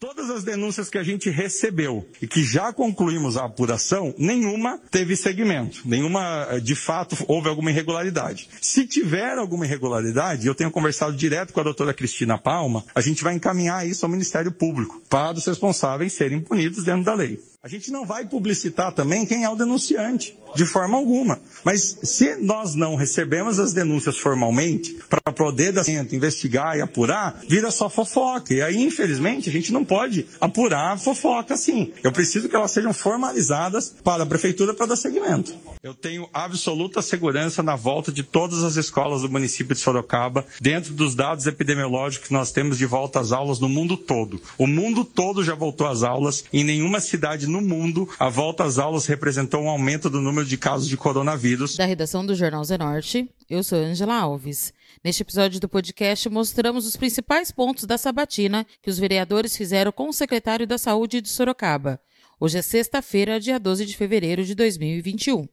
Todas as denúncias que a gente recebeu e que já concluímos a apuração, nenhuma teve segmento, nenhuma eh, de fato houve alguma irregularidade. Se tiver alguma irregularidade, eu tenho conversado direto com a doutora Cristina Palma, a gente vai encaminhar isso ao Ministério Público para os responsáveis serem punidos dentro da lei. A gente não vai publicitar também quem é o denunciante, de forma alguma. Mas se nós não recebemos as denúncias formalmente, para poder da investigar e apurar, vira só fofoca. E aí, infelizmente, a gente não pode apurar fofoca assim. Eu preciso que elas sejam formalizadas para a prefeitura para dar seguimento. Eu tenho absoluta segurança na volta de todas as escolas do município de Sorocaba, dentro dos dados epidemiológicos que nós temos de volta às aulas no mundo todo. O mundo todo já voltou às aulas, em nenhuma cidade no mundo, a volta às aulas representou um aumento do número de casos de coronavírus. Da redação do Jornal Zenorte, eu sou Angela Alves. Neste episódio do podcast, mostramos os principais pontos da sabatina que os vereadores fizeram com o secretário da Saúde de Sorocaba. Hoje é sexta-feira, dia 12 de fevereiro de 2021.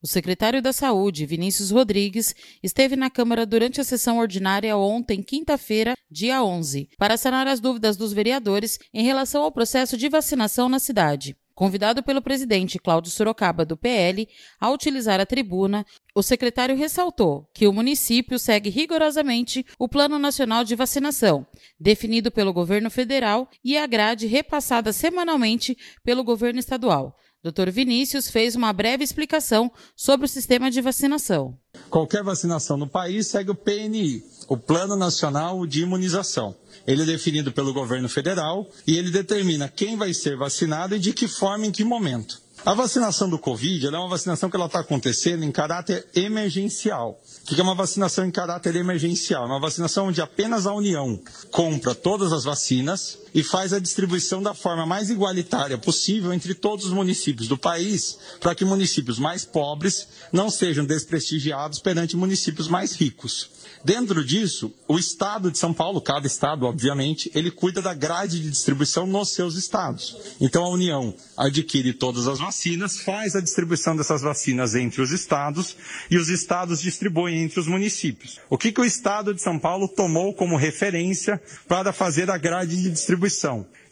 O secretário da Saúde, Vinícius Rodrigues, esteve na Câmara durante a sessão ordinária ontem, quinta-feira, dia 11, para sanar as dúvidas dos vereadores em relação ao processo de vacinação na cidade. Convidado pelo presidente Cláudio Sorocaba, do PL, a utilizar a tribuna, o secretário ressaltou que o município segue rigorosamente o Plano Nacional de Vacinação, definido pelo governo federal, e a grade repassada semanalmente pelo governo estadual. Dr. Vinícius fez uma breve explicação sobre o sistema de vacinação. Qualquer vacinação no país segue o PNI, o Plano Nacional de Imunização. Ele é definido pelo governo federal e ele determina quem vai ser vacinado e de que forma em que momento. A vacinação do Covid é uma vacinação que ela está acontecendo em caráter emergencial. O que é uma vacinação em caráter emergencial? É uma vacinação onde apenas a União compra todas as vacinas e faz a distribuição da forma mais igualitária possível entre todos os municípios do país, para que municípios mais pobres não sejam desprestigiados perante municípios mais ricos. Dentro disso, o Estado de São Paulo, cada Estado, obviamente, ele cuida da grade de distribuição nos seus estados. Então, a União adquire todas as vacinas, faz a distribuição dessas vacinas entre os estados e os estados distribuem entre os municípios. O que, que o Estado de São Paulo tomou como referência para fazer a grade de distribuição?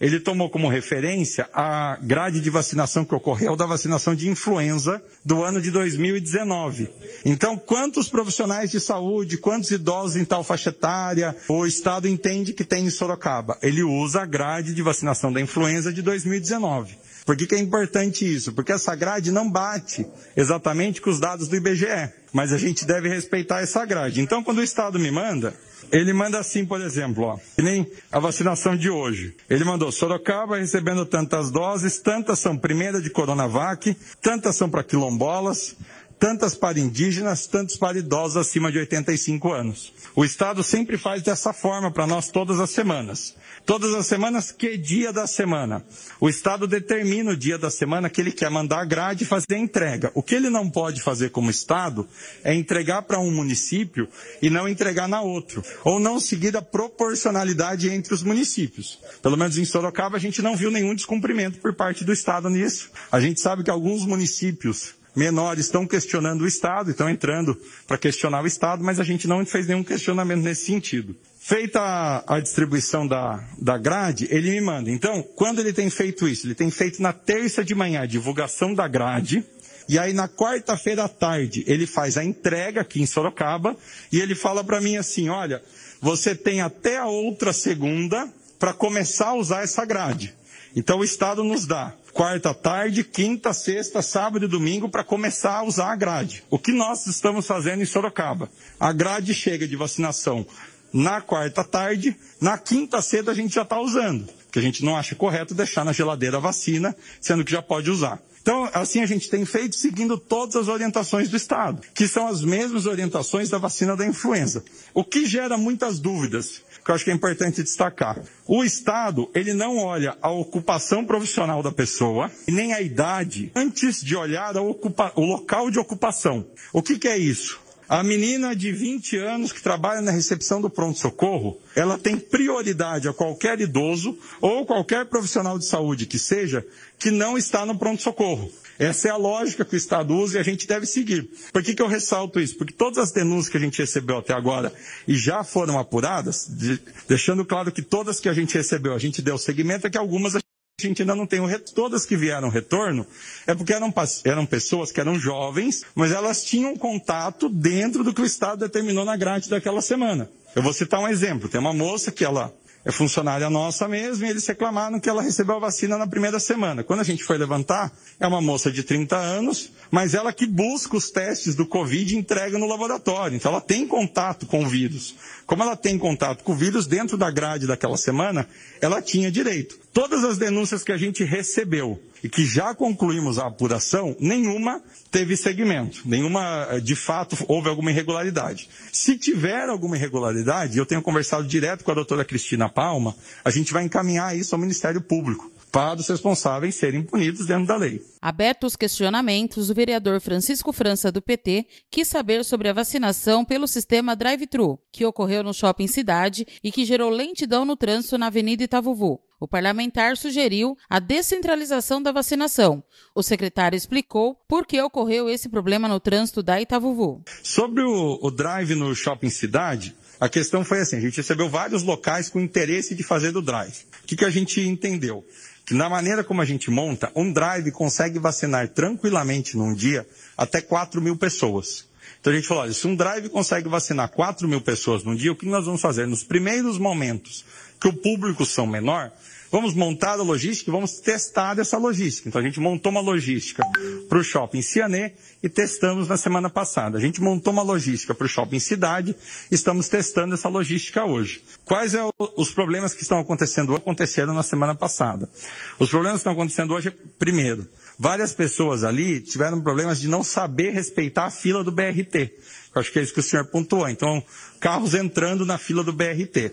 Ele tomou como referência a grade de vacinação que ocorreu da vacinação de influenza do ano de 2019. Então, quantos profissionais de saúde, quantos idosos em tal faixa etária o Estado entende que tem em Sorocaba? Ele usa a grade de vacinação da influenza de 2019. Por que, que é importante isso? Porque essa grade não bate exatamente com os dados do IBGE, mas a gente deve respeitar essa grade. Então, quando o Estado me manda, ele manda assim, por exemplo, ó, que nem a vacinação de hoje. Ele mandou Sorocaba recebendo tantas doses, tantas são primeira de Coronavac, tantas são para quilombolas, tantas para indígenas, tantos para idosos acima de 85 anos. O Estado sempre faz dessa forma para nós todas as semanas. Todas as semanas, que dia da semana? O Estado determina o dia da semana que ele quer mandar a grade e fazer a entrega. O que ele não pode fazer como Estado é entregar para um município e não entregar na outro. Ou não seguir a proporcionalidade entre os municípios. Pelo menos em Sorocaba a gente não viu nenhum descumprimento por parte do Estado nisso. A gente sabe que alguns municípios menores estão questionando o Estado, estão entrando para questionar o Estado, mas a gente não fez nenhum questionamento nesse sentido. Feita a, distribuição da, da grade, ele me manda. Então, quando ele tem feito isso? Ele tem feito na terça de manhã a divulgação da grade, e aí na quarta-feira à tarde ele faz a entrega aqui em Sorocaba, e ele fala para mim assim, olha, você tem até a outra segunda para começar a usar essa grade. Então o Estado nos dá quarta tarde, quinta, sexta, sábado e domingo para começar a usar a grade. O que nós estamos fazendo em Sorocaba? A grade chega de vacinação na quarta tarde, na quinta cedo a gente já está usando, porque a gente não acha correto deixar na geladeira a vacina, sendo que já pode usar. Então, assim a gente tem feito seguindo todas as orientações do Estado, que são as mesmas orientações da vacina da influenza. O que gera muitas dúvidas, que eu acho que é importante destacar. O Estado, ele não olha a ocupação profissional da pessoa nem a idade antes de olhar o local de ocupação. O que, que é isso? A menina de 20 anos que trabalha na recepção do pronto-socorro, ela tem prioridade a qualquer idoso ou qualquer profissional de saúde que seja que não está no pronto-socorro. Essa é a lógica que o Estado usa e a gente deve seguir. Por que, que eu ressalto isso? Porque todas as denúncias que a gente recebeu até agora e já foram apuradas, de, deixando claro que todas que a gente recebeu, a gente deu seguimento, é que algumas a gente ainda não tem o retorno. Todas que vieram retorno é porque eram, eram pessoas que eram jovens, mas elas tinham contato dentro do que o Estado determinou na grade daquela semana. Eu vou citar um exemplo. Tem uma moça que ela é funcionária nossa mesmo, e eles reclamaram que ela recebeu a vacina na primeira semana. Quando a gente foi levantar, é uma moça de 30 anos, mas ela que busca os testes do Covid e entrega no laboratório. Então ela tem contato com o vírus. Como ela tem contato com o vírus, dentro da grade daquela semana, ela tinha direito. Todas as denúncias que a gente recebeu e que já concluímos a apuração, nenhuma teve segmento, nenhuma, eh, de fato, houve alguma irregularidade. Se tiver alguma irregularidade, eu tenho conversado direto com a doutora Cristina Palma, a gente vai encaminhar isso ao Ministério Público para os responsáveis serem punidos dentro da lei. Abertos os questionamentos, o vereador Francisco França, do PT, quis saber sobre a vacinação pelo sistema drive-thru, que ocorreu no Shopping Cidade e que gerou lentidão no trânsito na Avenida Itavuvu. O parlamentar sugeriu a descentralização da vacinação. O secretário explicou por que ocorreu esse problema no trânsito da Itavuvu. Sobre o, o drive no Shopping Cidade, a questão foi assim, a gente recebeu vários locais com interesse de fazer do drive. O que, que a gente entendeu? Que na maneira como a gente monta, um drive consegue vacinar tranquilamente num dia até 4 mil pessoas. Então a gente falou, olha, se um drive consegue vacinar 4 mil pessoas num dia, o que nós vamos fazer? Nos primeiros momentos que o público são menor, Vamos montar a logística e vamos testar essa logística. Então a gente montou uma logística para o shopping Cianê e testamos na semana passada. A gente montou uma logística para o shopping Cidade e estamos testando essa logística hoje. Quais são é os problemas que estão acontecendo aconteceram na semana passada? Os problemas que estão acontecendo hoje é, primeiro, várias pessoas ali tiveram problemas de não saber respeitar a fila do BRT. Eu acho que é isso que o senhor pontuou. Então, carros entrando na fila do BRT.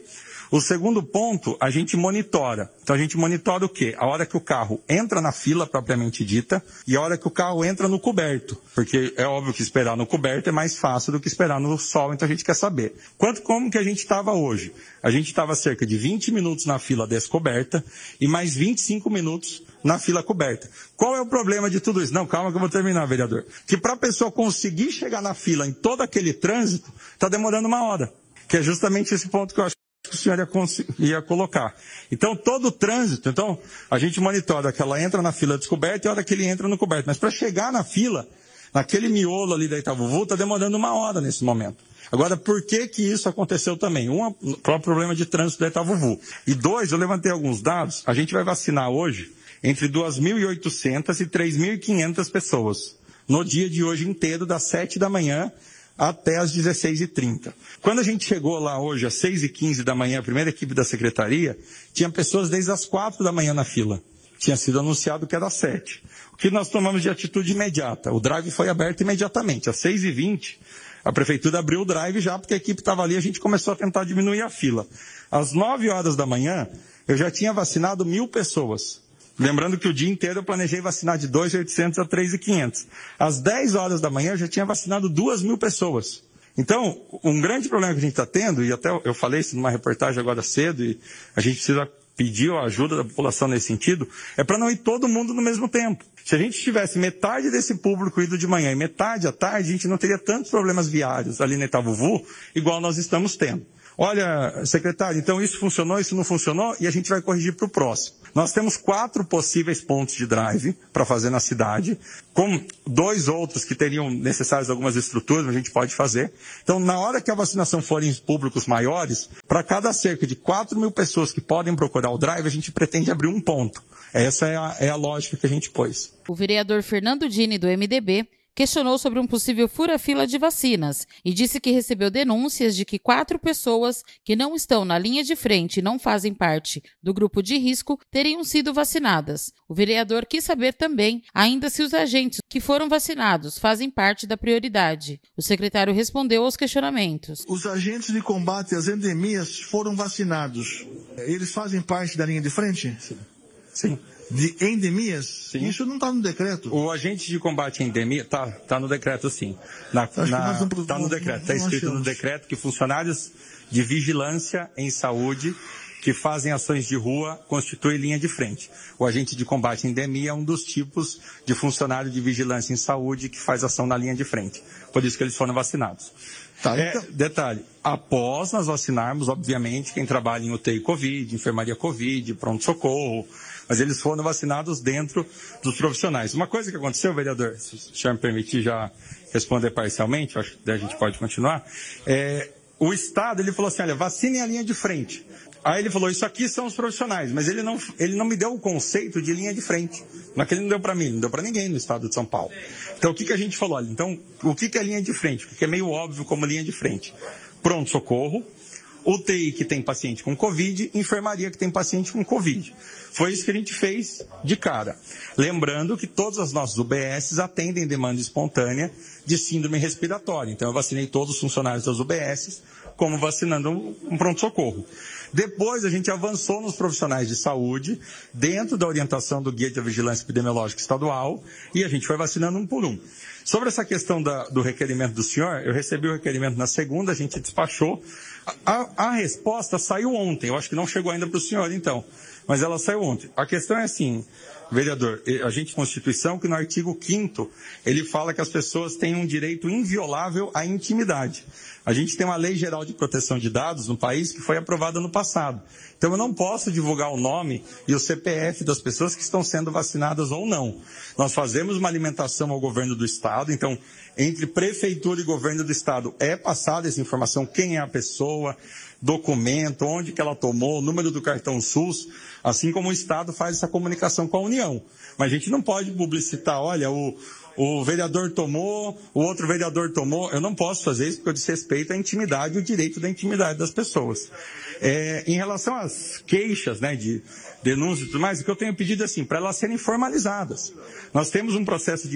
O segundo ponto, a gente monitora. Então a gente monitora o quê? A hora que o carro entra na fila propriamente dita e a hora que o carro entra no coberto. Porque é óbvio que esperar no coberto é mais fácil do que esperar no sol, então a gente quer saber. Quanto como que a gente estava hoje? A gente estava cerca de 20 minutos na fila descoberta e mais 25 minutos na fila coberta. Qual é o problema de tudo isso? Não, calma que eu vou terminar, vereador. Que para a pessoa conseguir chegar na fila em todo aquele trânsito, está demorando uma hora. Que é justamente esse ponto que eu acho que o senhor ia, ia, colocar. Então, todo o trânsito, então, a gente monitora que ela entra na fila descoberta e a hora que ele entra no coberto. Mas para chegar na fila, naquele miolo ali da Itavuvu, está demorando uma hora nesse momento. Agora, por que que isso aconteceu também? Um, o próprio problema de trânsito da Itavuvu. E dois, eu levantei alguns dados, a gente vai vacinar hoje entre 2.800 e 3.500 pessoas. No dia de hoje inteiro, das 7 da manhã até às 16h30. Quando a gente chegou lá hoje, às 6h15 da manhã, a primeira equipe da secretaria, tinha pessoas desde as 4 da manhã na fila. Tinha sido anunciado que era às 7. O que nós tomamos de atitude imediata? O drive foi aberto imediatamente. Às 6h20, a prefeitura abriu o drive já, porque a equipe estava ali, a gente começou a tentar diminuir a fila. Às 9 horas da manhã, eu já tinha vacinado mil pessoas. Lembrando que o dia inteiro eu planejei vacinar de 2.800 a 3.500. Às 10 horas da manhã eu já tinha vacinado 2 mil pessoas. Então, um grande problema que a gente está tendo, e até eu falei isso numa reportagem agora cedo, e a gente precisa pedir a ajuda da população nesse sentido, é para não ir todo mundo no mesmo tempo. Se a gente tivesse metade desse público ido de manhã e metade à tarde, a gente não teria tantos problemas viários ali na Itavuvu, igual nós estamos tendo. Olha, secretário, então isso funcionou, isso não funcionou, e a gente vai corrigir para o próximo. Nós temos quatro possíveis pontos de drive para fazer na cidade, com dois outros que teriam necessários algumas estruturas, a gente pode fazer. Então, na hora que a vacinação for em públicos maiores, para cada cerca de 4 mil pessoas que podem procurar o drive, a gente pretende abrir um ponto. Essa é a, é a lógica que a gente pôs. O vereador Fernando Dini, do MDB, questionou sobre um possível fura-fila de vacinas e disse que recebeu denúncias de que quatro pessoas que não estão na linha de frente e não fazem parte do grupo de risco teriam sido vacinadas. O vereador quis saber também ainda se os agentes que foram vacinados fazem parte da prioridade. O secretário respondeu aos questionamentos. Os agentes de combate às endemias foram vacinados. Eles fazem parte da linha de frente? Sim. De endemias? Sim. Isso não está no decreto. O agente de combate à endemia tá, tá no decreto sim. Na, Acho que na, nós não- tá no decreto. Está escrito no achamos. decreto que funcionários de vigilância em saúde que fazem ações de rua constituem linha de frente. O agente de combate à endemia é um dos tipos de funcionário de vigilância em saúde que faz ação na linha de frente. Por isso que eles foram vacinados. Tá, É, então- detalhe, após nós vacinarmos, obviamente, quem trabalha em UTI Covid, enfermaria Covid, pronto-socorro, mas eles foram vacinados dentro dos profissionais. Uma coisa que aconteceu, vereador, se o senhor me permitir já responder parcialmente, acho que a gente pode continuar, é, o Estado, ele falou assim, olha, vacinem a linha de frente. Aí ele falou, isso aqui são os profissionais, mas ele não, ele não me deu o conceito de linha de frente. Não é que ele não deu para mim, não deu para ninguém no estado de São Paulo. Então o que, que a gente falou? Olha, então, o que, que é linha de frente? O que é meio óbvio como linha de frente? Pronto-socorro, UTI que tem paciente com Covid, enfermaria que tem paciente com Covid. Foi isso que a gente fez de cara. Lembrando que todas as nossas UBSs atendem demanda espontânea de síndrome respiratória. Então eu vacinei todos os funcionários das UBSs, como vacinando um pronto-socorro. Depois a gente avançou nos profissionais de saúde, dentro da orientação do Guia de Vigilância Epidemiológica Estadual, e a gente foi vacinando um por um. Sobre essa questão da- do requerimento do senhor, eu recebi o requerimento na segunda, a gente despachou. A, a- resposta saiu ontem, eu acho que não chegou ainda para o senhor, então, mas ela saiu ontem. A questão é assim, vereador, a gente Constituição, que no artigo 5 ele fala que as pessoas têm um direito inviolável à intimidade. A gente tem uma lei geral de proteção de dados no país que foi aprovada no passado. Então eu não posso divulgar o nome e o CPF das pessoas que estão sendo vacinadas ou não. Nós fazemos uma alimentação ao governo do estado, então entre prefeitura e governo do estado é passada essa informação, quem é a pessoa, documento, onde que ela tomou, número do cartão SUS, assim como o estado faz essa comunicação com a União. Mas a gente não pode publicitar, olha, o, o vereador tomou, o outro vereador tomou. Eu não posso fazer isso porque eu desrespeito a intimidade o direito da intimidade das pessoas. É, em relação às queixas, né, de denúncias e tudo mais, o que eu tenho pedido é assim, para elas serem formalizadas. Nós temos um processo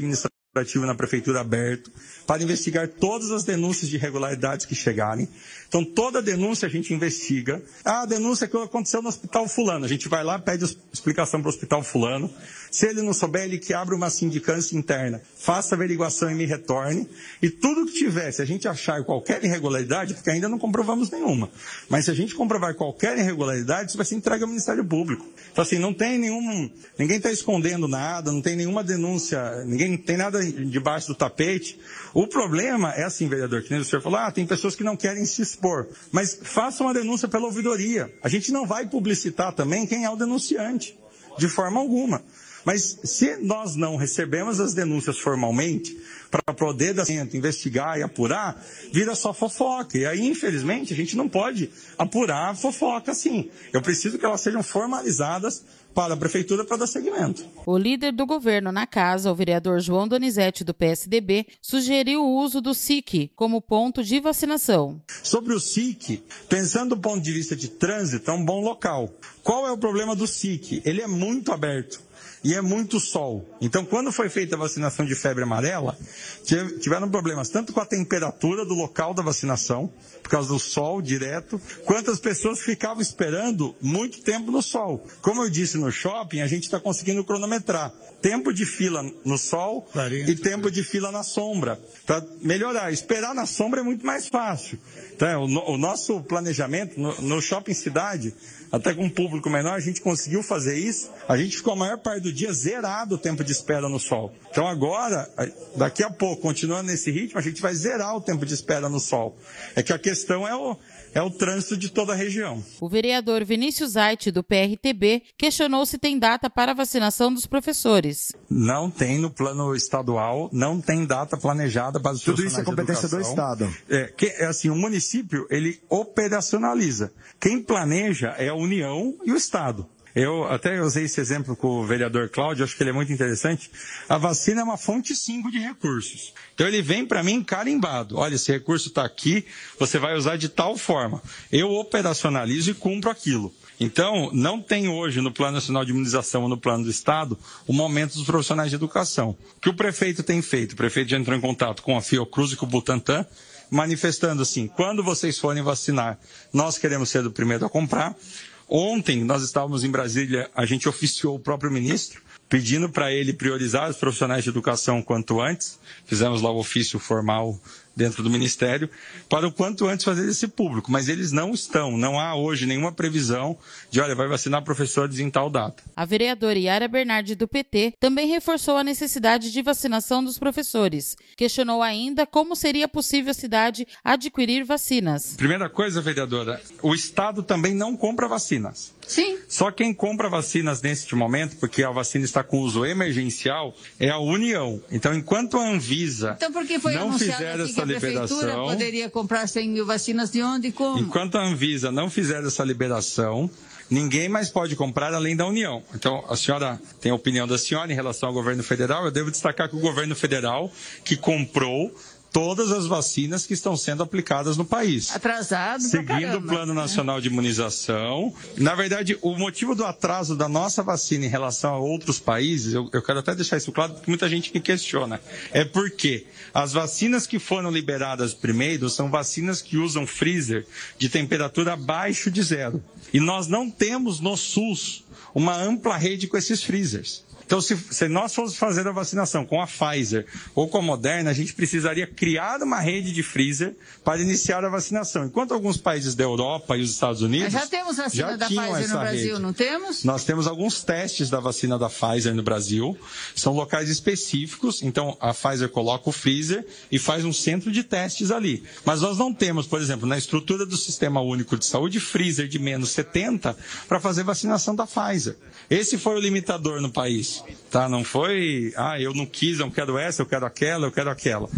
administrativo na prefeitura aberto para investigar todas as denúncias de irregularidades que chegarem. Então, toda denúncia a gente investiga. Ah, a denúncia que aconteceu no hospital fulano. A gente vai lá, pede explicação para o hospital fulano. Se ele não souber, ele que abre uma sindicância interna, faça averiguação e me retorne. E tudo que tiver, se a gente achar qualquer irregularidade, porque ainda não comprovamos nenhuma, mas se a gente comprovar qualquer irregularidade, isso vai ser entregue ao Ministério Público. Então, assim, não tem nenhum. Ninguém está escondendo nada, não tem nenhuma denúncia, ninguém tem nada debaixo do tapete. O problema é assim, vereador, que nem o senhor falou, ah, tem pessoas que não querem se expor. Mas faça uma denúncia pela ouvidoria. A gente não vai publicitar também quem é o denunciante, de forma alguma. Mas se nós não recebemos as denúncias formalmente, para poder dar centro, investigar e apurar, vira só fofoca. E aí, infelizmente, a gente não pode apurar a fofoca assim. Eu preciso que elas sejam formalizadas para a prefeitura para dar seguimento. O líder do governo na casa, o vereador João Donizete, do PSDB, sugeriu o uso do SIC como ponto de vacinação. Sobre o SIC, pensando do ponto de vista de trânsito, é um bom local. Qual é o problema do SIC? Ele é muito aberto e é muito sol. Então, quando foi feita a vacinação de febre amarela, tiveram problemas tanto com a temperatura do local da vacinação, por causa do sol direto, quanto as pessoas ficavam esperando muito tempo no sol. Como eu disse no shopping, a gente está conseguindo cronometrar tempo de fila no sol 40. e tempo de fila na sombra, para melhorar. Esperar na sombra é muito mais fácil. Então, o, no- o nosso planejamento no, no shopping cidade, até com um público menor, a gente conseguiu fazer isso. A gente ficou a maior parte do dia zerado o tempo de espera no sol. Então agora, daqui a pouco, continuando nesse ritmo, a gente vai zerar o tempo de espera no sol. É que a questão é o, é o trânsito de toda a região. O vereador Vinícius Aite, do PRTB, questionou se tem data para a vacinação dos professores. Não tem no plano estadual, não tem data planejada para os Tudo isso é competência do. Estado. É, que, é assim, o município, ele operacionaliza. Quem planeja é a União e o Estado. Eu até usei esse exemplo com o vereador Cláudio, acho que ele é muito interessante. A vacina é uma fonte 5 de recursos. Então ele vem para mim carimbado. Olha, esse recurso está aqui, você vai usar de tal forma. Eu operacionalizo e cumpro aquilo. Então, não tem hoje no Plano Nacional de Imunização ou no Plano do Estado o momento dos profissionais de educação. O que o prefeito tem feito? O prefeito já entrou em contato com a Fiocruz e com o Butantan, manifestando assim, quando vocês forem vacinar, nós queremos ser o primeiro a comprar. Ontem nós estávamos em Brasília, a gente oficiou o próprio ministro, pedindo para ele priorizar os profissionais de educação quanto antes. Fizemos lá o ofício formal dentro do Ministério, para o quanto antes fazer esse público. Mas eles não estão, não há hoje nenhuma previsão de, olha, vai vacinar professores em tal data. A vereadora Yara Bernardi, do PT, também reforçou a necessidade de vacinação dos professores. Questionou ainda como seria possível a cidade adquirir vacinas. Primeira coisa, vereadora, o Estado também não compra vacinas. Sim. Só quem compra vacinas neste momento, porque a vacina está com uso emergencial, é a União. Então, enquanto a Anvisa então, não fizer essa a prefeitura poderia comprar 100 mil vacinas de onde e como? Enquanto a Anvisa não fizer essa liberação, ninguém mais pode comprar além da União. Então, a senhora tem a opinião da senhora em relação ao governo federal. Eu devo destacar que o governo federal, que comprou todas as vacinas que estão sendo aplicadas no país. Atrasado. Seguindo o Plano? Nacional de Imunização. Na verdade, o motivo do atraso da nossa vacina em relação a outros países, eu, eu quero até deixar isso claro, porque muita gente me questiona, é porque as vacinas que foram liberadas primeiro são vacinas que usam freezer de temperatura abaixo de zero. E nós não temos no SUS uma ampla rede com esses freezers. Então, se, se, nós fôssemos fazer a vacinação com a Pfizer ou com a Moderna, a gente precisaria criar uma rede de freezer para iniciar a vacinação. Enquanto alguns países da Europa e os Estados Unidos. Já temos vacina da Pfizer no Brasil, rede. não temos? Nós temos alguns testes da vacina da Pfizer no Brasil. São locais específicos. Então, a Pfizer coloca o freezer e faz um centro de testes ali. Mas nós não temos, por exemplo, na estrutura do Sistema Único de Saúde, freezer de menos 70 para fazer vacinação da Pfizer. Esse foi o limitador no país. Tá? Não foi, ah, eu não quis, eu quero essa, eu quero aquela, eu quero aquela.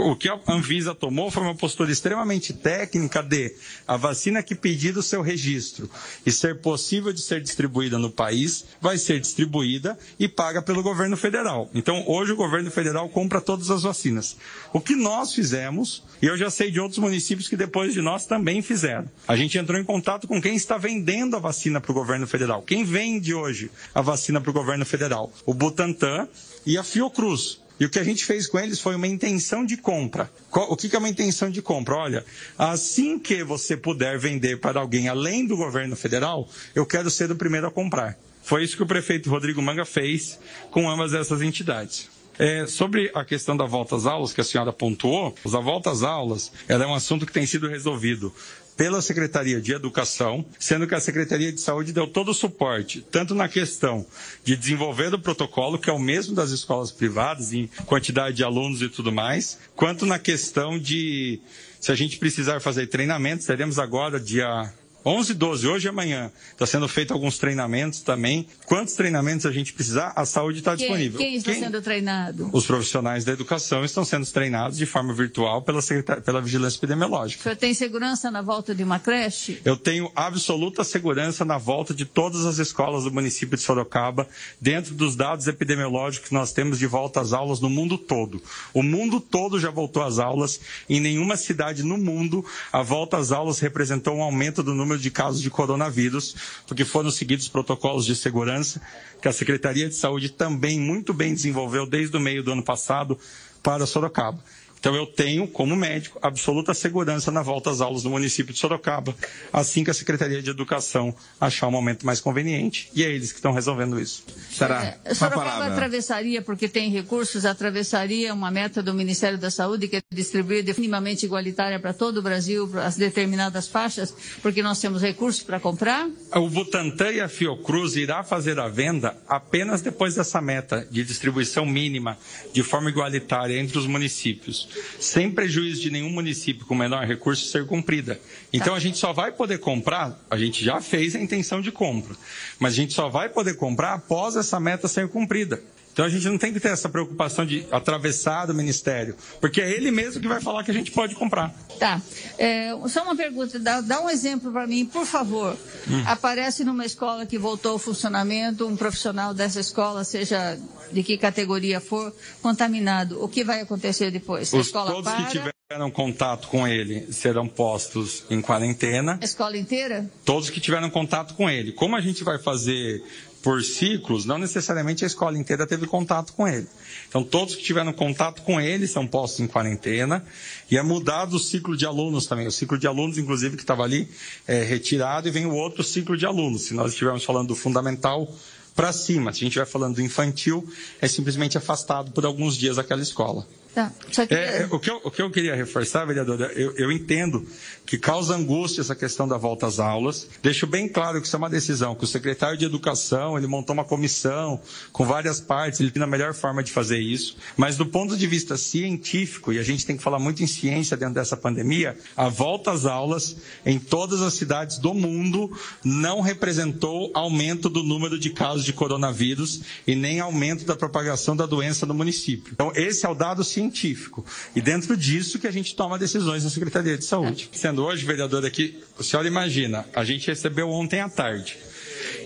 O que a Anvisa tomou foi uma postura extremamente técnica de a vacina que pedir o seu registro e ser possível de ser distribuída no país, vai ser distribuída e paga pelo governo federal. Então, hoje o governo federal compra todas as vacinas. O que nós fizemos, e eu já sei de outros municípios que depois de nós também fizeram. A gente entrou em contato com quem está vendendo a vacina para o governo federal. Quem vende hoje a vacina para o governo federal? O Butantan e a Fiocruz. E o que a gente fez com eles foi uma intenção de compra. O que é uma intenção de compra? Olha, assim que você puder vender para alguém além do governo federal, eu quero ser o primeiro a comprar. Foi isso que o prefeito Rodrigo Manga fez com ambas essas entidades. É, sobre a questão da volta às aulas, que a senhora pontuou, a volta às aulas é um assunto que tem sido resolvido pela Secretaria de Educação, sendo que a Secretaria de Saúde deu todo o suporte, tanto na questão de desenvolver o protocolo, que é o mesmo das escolas privadas, em quantidade de alunos e tudo mais, quanto na questão de, se a gente precisar fazer treinamentos, teremos agora, dia 11 e 12, hoje e amanhã, está sendo feito alguns treinamentos também. Quantos treinamentos a gente precisar, a saúde está disponível. Quem está quem? sendo treinado? Os profissionais da educação estão sendo treinados de forma virtual pela, pela vigilância epidemiológica. O senhor tem segurança na volta de uma creche? Eu tenho absoluta segurança na volta de todas as escolas do município de Sorocaba, dentro dos dados epidemiológicos que nós temos de volta às aulas no mundo todo. O mundo todo já voltou às aulas. Em nenhuma cidade no mundo a volta às aulas representou um aumento do número de casos de coronavírus, porque foram seguidos protocolos de segurança que a Secretaria de Saúde também muito bem desenvolveu desde o meio do ano passado para Sorocaba. Então eu tenho, como médico, absoluta segurança na volta às aulas no município de Sorocaba, assim que a Secretaria de Educação achar o um momento mais conveniente. E é eles que estão resolvendo isso. Será? É, Sorocaba atravessaria, porque tem recursos, atravessaria uma meta do Ministério da Saúde, que é distribuir minimamente igualitária para todo o Brasil, para as determinadas faixas, porque nós temos recursos para comprar? O Butantan e a Fiocruz irá fazer a venda apenas depois dessa meta de distribuição mínima, de forma igualitária entre os municípios sem prejuízo de nenhum município com menor recurso ser cumprida. Então tá. a gente só vai poder comprar, a gente já fez a intenção de compra, mas a gente só vai poder comprar após essa meta ser cumprida. Então a gente não tem que ter essa preocupação de atravessar do ministério, porque é ele mesmo que vai falar que a gente pode comprar. Tá. É, só uma pergunta, dá, dá um exemplo para mim, por favor. Hum. Aparece numa escola que voltou ao funcionamento, um profissional dessa escola, seja de que categoria for, contaminado. O que vai acontecer depois? Os, a escola para... tiveram contato com ele serão postos em quarentena. A escola inteira? Todos que tiveram contato com ele. Como a gente vai fazer por ciclos, não necessariamente a escola inteira teve contato com ele. Então, todos que tiveram contato com ele são postos em quarentena e é mudado o ciclo de alunos também. O ciclo de alunos, inclusive, que estava ali, é retirado e vem o outro ciclo de alunos. Se nós estivermos falando do fundamental para cima, se a gente estiver falando do infantil, é simplesmente afastado por alguns dias daquela escola. Tá. Que... É, é, o, que eu, o que eu queria reforçar, vereadora, eu, eu entendo que causa angústia essa questão da volta às aulas. Deixo bem claro que isso é uma decisão, que o secretário de Educação, ele montou uma comissão com várias partes, ele tem a melhor forma de fazer isso. Mas do ponto de vista científico, e a gente tem que falar muito em ciência dentro dessa pandemia, a volta às aulas em todas as cidades do mundo não representou aumento do número de casos de coronavírus e nem aumento da propagação da doença no município. Então, esse é o dado científico científico. E dentro disso que a gente toma decisões na Secretaria de Saúde. Sendo hoje, vereador, aqui, o senhor imagina, a gente recebeu ontem à tarde.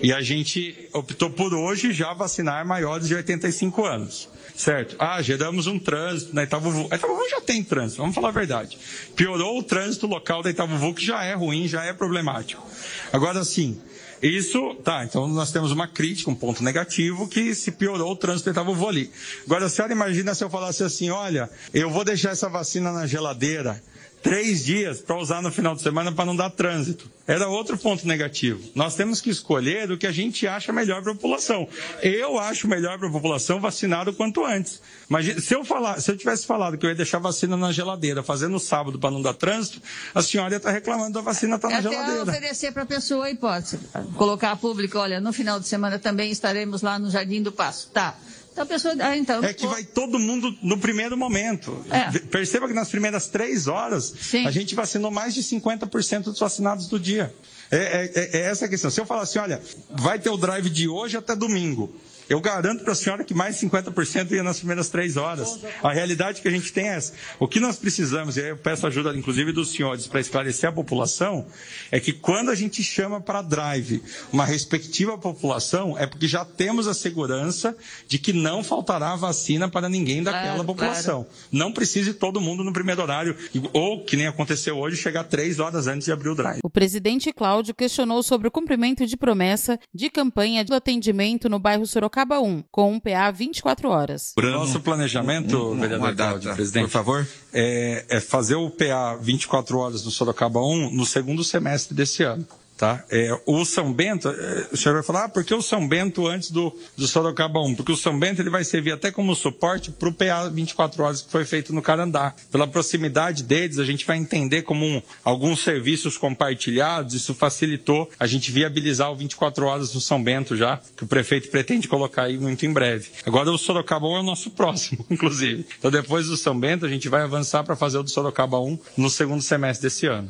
E a gente optou por hoje já vacinar maiores de 85 anos. Certo? Ah, geramos um trânsito na Itavuvu. A Itavuvu já tem trânsito, vamos falar a verdade. Piorou o trânsito local da Itavuvu, que já é ruim, já é problemático. Agora, sim, isso, tá, então nós temos uma crítica, um ponto negativo, que se piorou o trânsito estava vou ali. Agora, a senhora imagina se eu falasse assim, olha, eu vou deixar essa vacina na geladeira três dias para usar no final de semana para não dar trânsito. Era outro ponto negativo. Nós temos que escolher o que a gente acha melhor para a população. Eu acho melhor para a população vacinar o quanto antes. Mas se eu falar, se eu tivesse falado que eu ia deixar a vacina na geladeira, fazendo sábado para não dar trânsito, a senhora ia estar reclamando da vacina estar tá na Até geladeira. oferecer para a pessoa a hipótese, colocar a público, olha, no final de semana também estaremos lá no Jardim do Passo. Tá. Então a pessoa, ah, então, é que vai todo mundo no primeiro momento. É. Perceba que nas primeiras três horas, Sim. a gente vacinou mais de 50% dos vacinados do dia. É, é, é, essa a questão. Se eu falar assim, olha, vai ter o drive de hoje até domingo. Eu garanto para a senhora que mais de 50% ia nas primeiras três horas. A realidade que a gente tem é essa. O que nós precisamos, e aí eu peço ajuda, inclusive, dos senhores, para esclarecer a população, é que quando a gente chama para drive uma respectiva população, é porque já temos a segurança de que não faltará vacina para ninguém daquela Claro, população. Não precise todo mundo no primeiro horário, ou, que nem aconteceu hoje, chegar três horas antes de abrir o drive. O presidente Cláudio questionou sobre o cumprimento de promessa de campanha de atendimento no bairro Sorocaba 1, com um PA 24 horas. Nosso planejamento, vereador uma Cláudio, data, presidente, por favor. É, é fazer o PA 24 horas no Sorocaba 1 no segundo semestre desse ano. Tá? É, o São Bento, é, o senhor vai falar, ah, por que o São Bento antes do, do Sorocaba 1? Porque o São Bento ele vai servir até como suporte para o PA 24 horas que foi feito no Carandá. Pela proximidade deles, a gente vai entender como um, alguns serviços compartilhados, isso facilitou a gente viabilizar o 24 horas no São Bento já, que o prefeito pretende colocar aí muito em breve. Agora o Sorocaba 1 é o nosso próximo, inclusive. Então depois do São Bento, a gente vai avançar para fazer o do Sorocaba 1 no segundo semestre desse ano.